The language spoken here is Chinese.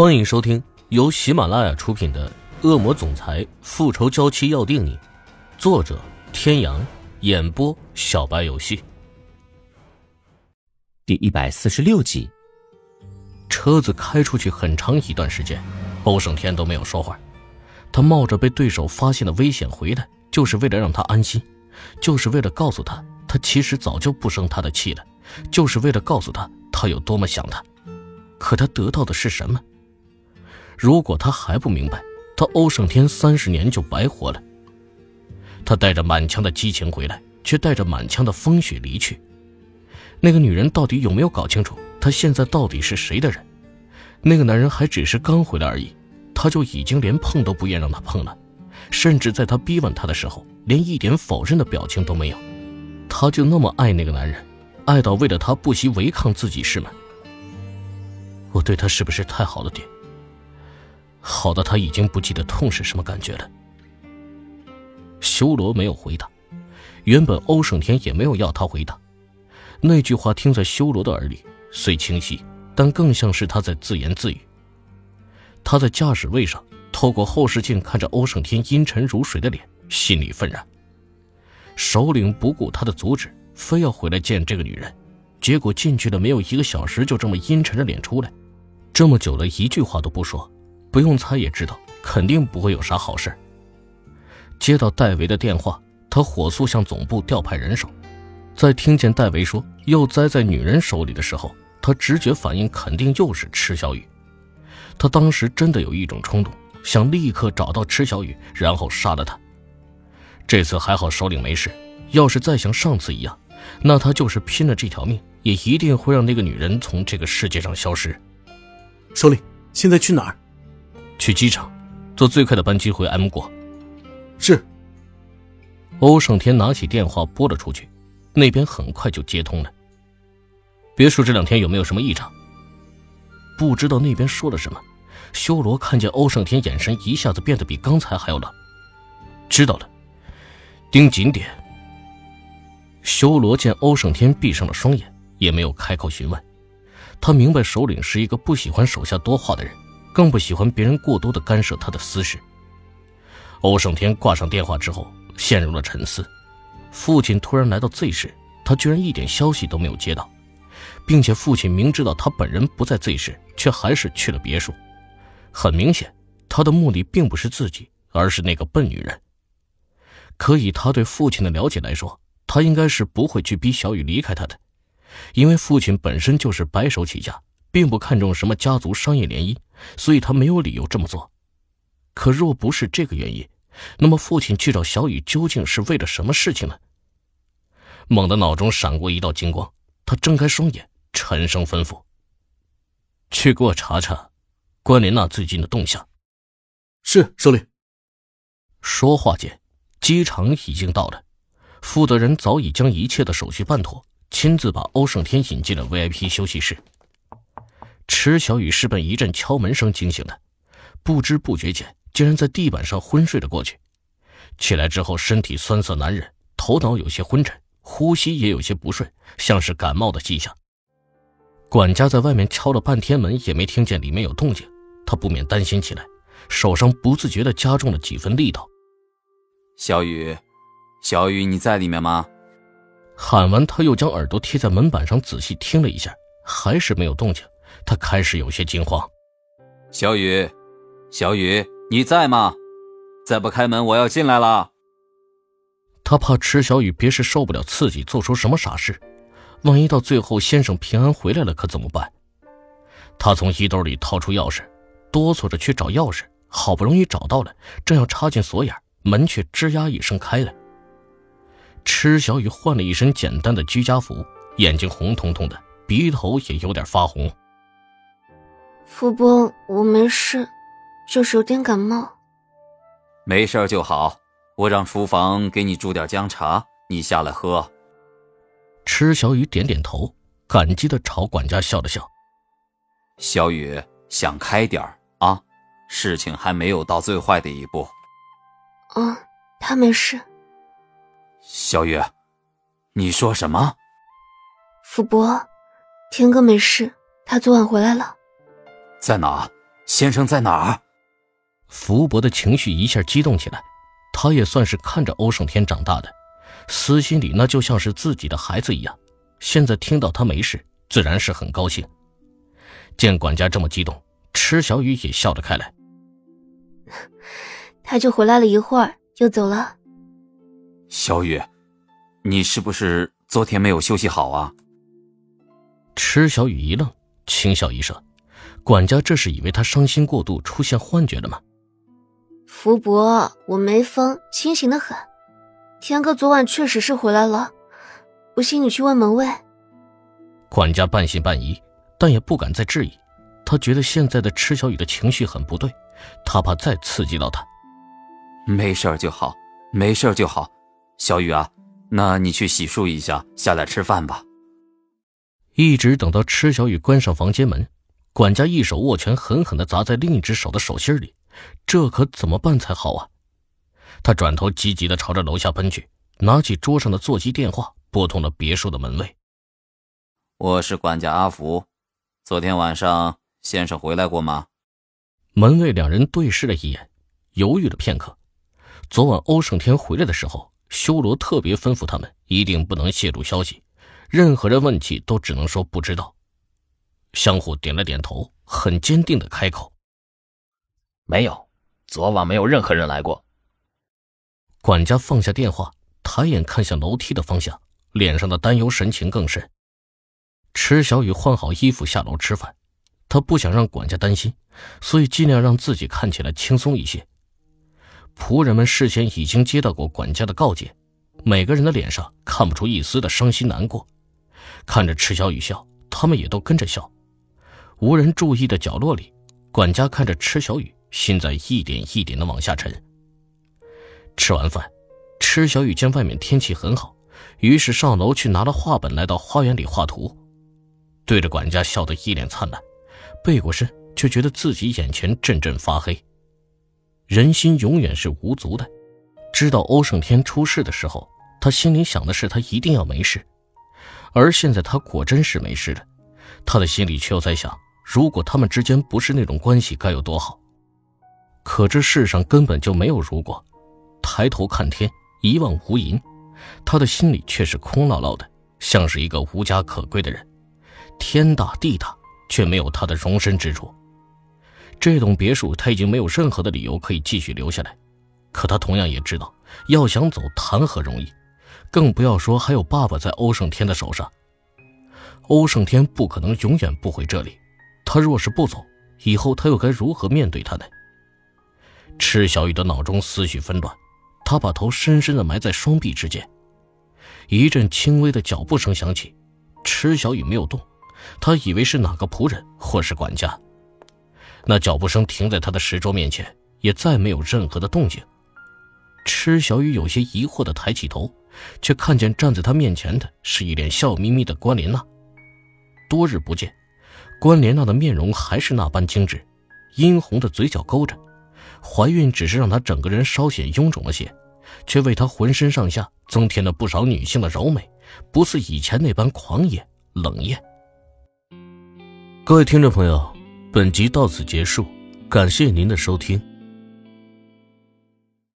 欢迎收听由喜马拉雅出品的《恶魔总裁复仇娇妻要定你》，作者：天阳，演播：小白游戏。第一百四十六集，车子开出去很长一段时间，欧胜天都没有说话。他冒着被对手发现的危险回来，就是为了让他安心，就是为了告诉他，他其实早就不生他的气了，就是为了告诉他他有多么想他。可他得到的是什么？如果他还不明白，他欧胜天三十年就白活了。他带着满腔的激情回来，却带着满腔的风雪离去。那个女人到底有没有搞清楚她现在到底是谁的人？那个男人还只是刚回来而已，他就已经连碰都不愿让他碰了，甚至在他逼问他的时候，连一点否认的表情都没有。他就那么爱那个男人，爱到为了他不惜违抗自己是吗？我对他是不是太好了点？好的，他已经不记得痛是什么感觉了。修罗没有回答，原本欧胜天也没有要他回答。那句话听在修罗的耳里，虽清晰，但更像是他在自言自语。他在驾驶位上，透过后视镜看着欧胜天阴沉如水的脸，心里愤然。首领不顾他的阻止，非要回来见这个女人，结果进去了没有一个小时，就这么阴沉着脸出来，这么久了，一句话都不说。不用猜也知道，肯定不会有啥好事。接到戴维的电话，他火速向总部调派人手。在听见戴维说又栽在女人手里的时候，他直觉反应肯定又是池小雨。他当时真的有一种冲动，想立刻找到池小雨，然后杀了他。这次还好首领没事，要是再像上次一样，那他就是拼了这条命，也一定会让那个女人从这个世界上消失。首领，现在去哪儿？去机场，坐最快的班机回 M 国。是。欧胜天拿起电话拨了出去，那边很快就接通了。别墅这两天有没有什么异常？不知道那边说了什么。修罗看见欧胜天眼神一下子变得比刚才还要冷。知道了，盯紧点。修罗见欧胜天闭上了双眼，也没有开口询问。他明白首领是一个不喜欢手下多话的人。更不喜欢别人过多的干涉他的私事。欧胜天挂上电话之后，陷入了沉思。父亲突然来到 Z 市，他居然一点消息都没有接到，并且父亲明知道他本人不在 Z 市，却还是去了别墅。很明显，他的目的并不是自己，而是那个笨女人。可以他对父亲的了解来说，他应该是不会去逼小雨离开他的，因为父亲本身就是白手起家。并不看重什么家族商业联姻，所以他没有理由这么做。可若不是这个原因，那么父亲去找小雨究竟是为了什么事情呢？猛地脑中闪过一道金光，他睁开双眼，沉声吩咐：“去给我查查关莲娜最近的动向。”是，首领。说话间，机场已经到了，负责人早已将一切的手续办妥，亲自把欧胜天引进了 VIP 休息室。池小雨是被一阵敲门声惊醒的，不知不觉间竟然在地板上昏睡了过去。起来之后，身体酸涩难忍，头脑有些昏沉，呼吸也有些不顺，像是感冒的迹象。管家在外面敲了半天门，也没听见里面有动静，他不免担心起来，手上不自觉地加重了几分力道。小雨，小雨，你在里面吗？喊完，他又将耳朵贴在门板上，仔细听了一下，还是没有动静。他开始有些惊慌，小雨，小雨，你在吗？再不开门，我要进来了。他怕池小雨别是受不了刺激，做出什么傻事，万一到最后先生平安回来了，可怎么办？他从衣兜里掏出钥匙，哆嗦着去找钥匙，好不容易找到了，正要插进锁眼，门却吱呀一声开了。池小雨换了一身简单的居家服，眼睛红彤彤的，鼻头也有点发红。福伯，我没事，就是有点感冒。没事就好，我让厨房给你煮点姜茶，你下来喝。池小雨点点头，感激的朝管家笑了笑。小雨，想开点啊，事情还没有到最坏的一步。啊，他没事。小雨，你说什么？福伯，天哥没事，他昨晚回来了。在哪？先生在哪儿？福伯的情绪一下激动起来，他也算是看着欧胜天长大的，私心里那就像是自己的孩子一样。现在听到他没事，自然是很高兴。见管家这么激动，池小雨也笑了开来。他就回来了一会儿，就走了。小雨，你是不是昨天没有休息好啊？池小雨一愣，轻笑一声。管家这是以为他伤心过度，出现幻觉了吗？福伯，我没疯，清醒的很。天哥昨晚确实是回来了，不信你去问门卫。管家半信半疑，但也不敢再质疑。他觉得现在的池小雨的情绪很不对，他怕再刺激到他。没事就好，没事就好。小雨啊，那你去洗漱一下，下来吃饭吧。一直等到池小雨关上房间门，管家一手握拳，狠狠地砸在另一只手的手心里，这可怎么办才好啊？他转头急急地朝着楼下奔去，拿起桌上的座机电话，拨通了别墅的门卫。我是管家阿福，昨天晚上先生回来过吗？门卫两人对视了一眼，犹豫了片刻。昨晚欧胜天回来的时候。修罗特别吩咐他们一定不能泄露消息，任何人问起都只能说不知道。相互点了点头，很坚定的开口：“没有，昨晚没有任何人来过。”管家放下电话，抬眼看向楼梯的方向，脸上的担忧神情更甚。池小雨换好衣服下楼吃饭，她不想让管家担心，所以尽量让自己看起来轻松一些。仆人们事先已经接到过管家的告诫，每个人的脸上看不出一丝的伤心难过。看着池小雨笑，他们也都跟着笑。无人注意的角落里，管家看着池小雨，心在一点一点的往下沉。吃完饭，池小雨见外面天气很好，于是上楼去拿了画本，来到花园里画图，对着管家笑得一脸灿烂，背过身却觉得自己眼前阵阵发黑。人心永远是无足的。知道欧胜天出事的时候，他心里想的是他一定要没事，而现在他果真是没事了。他的心里却又在想，如果他们之间不是那种关系，该有多好。可这世上根本就没有如果。抬头看天，一望无垠，他的心里却是空落落的，像是一个无家可归的人。天大地大，却没有他的容身之处。这栋别墅他已经没有任何的理由可以继续留下来，可他同样也知道，要想走谈何容易，更不要说还有爸爸在欧胜天的手上。欧胜天不可能永远不回这里，他若是不走，以后他又该如何面对他呢？池小雨的脑中思绪纷乱，他把头深深的埋在双臂之间。一阵轻微的脚步声响起，池小雨没有动，他以为是哪个仆人或是管家。那脚步声停在他的石桌面前，也再没有任何的动静。池小雨有些疑惑的抬起头，却看见站在他面前的是一脸笑眯眯的关莲娜。多日不见，关莲娜的面容还是那般精致，殷红的嘴角勾着。怀孕只是让她整个人稍显臃肿了些，却为她浑身上下增添了不少女性的柔美，不似以前那般狂野冷艳。各位听众朋友。本集到此结束，感谢您的收听。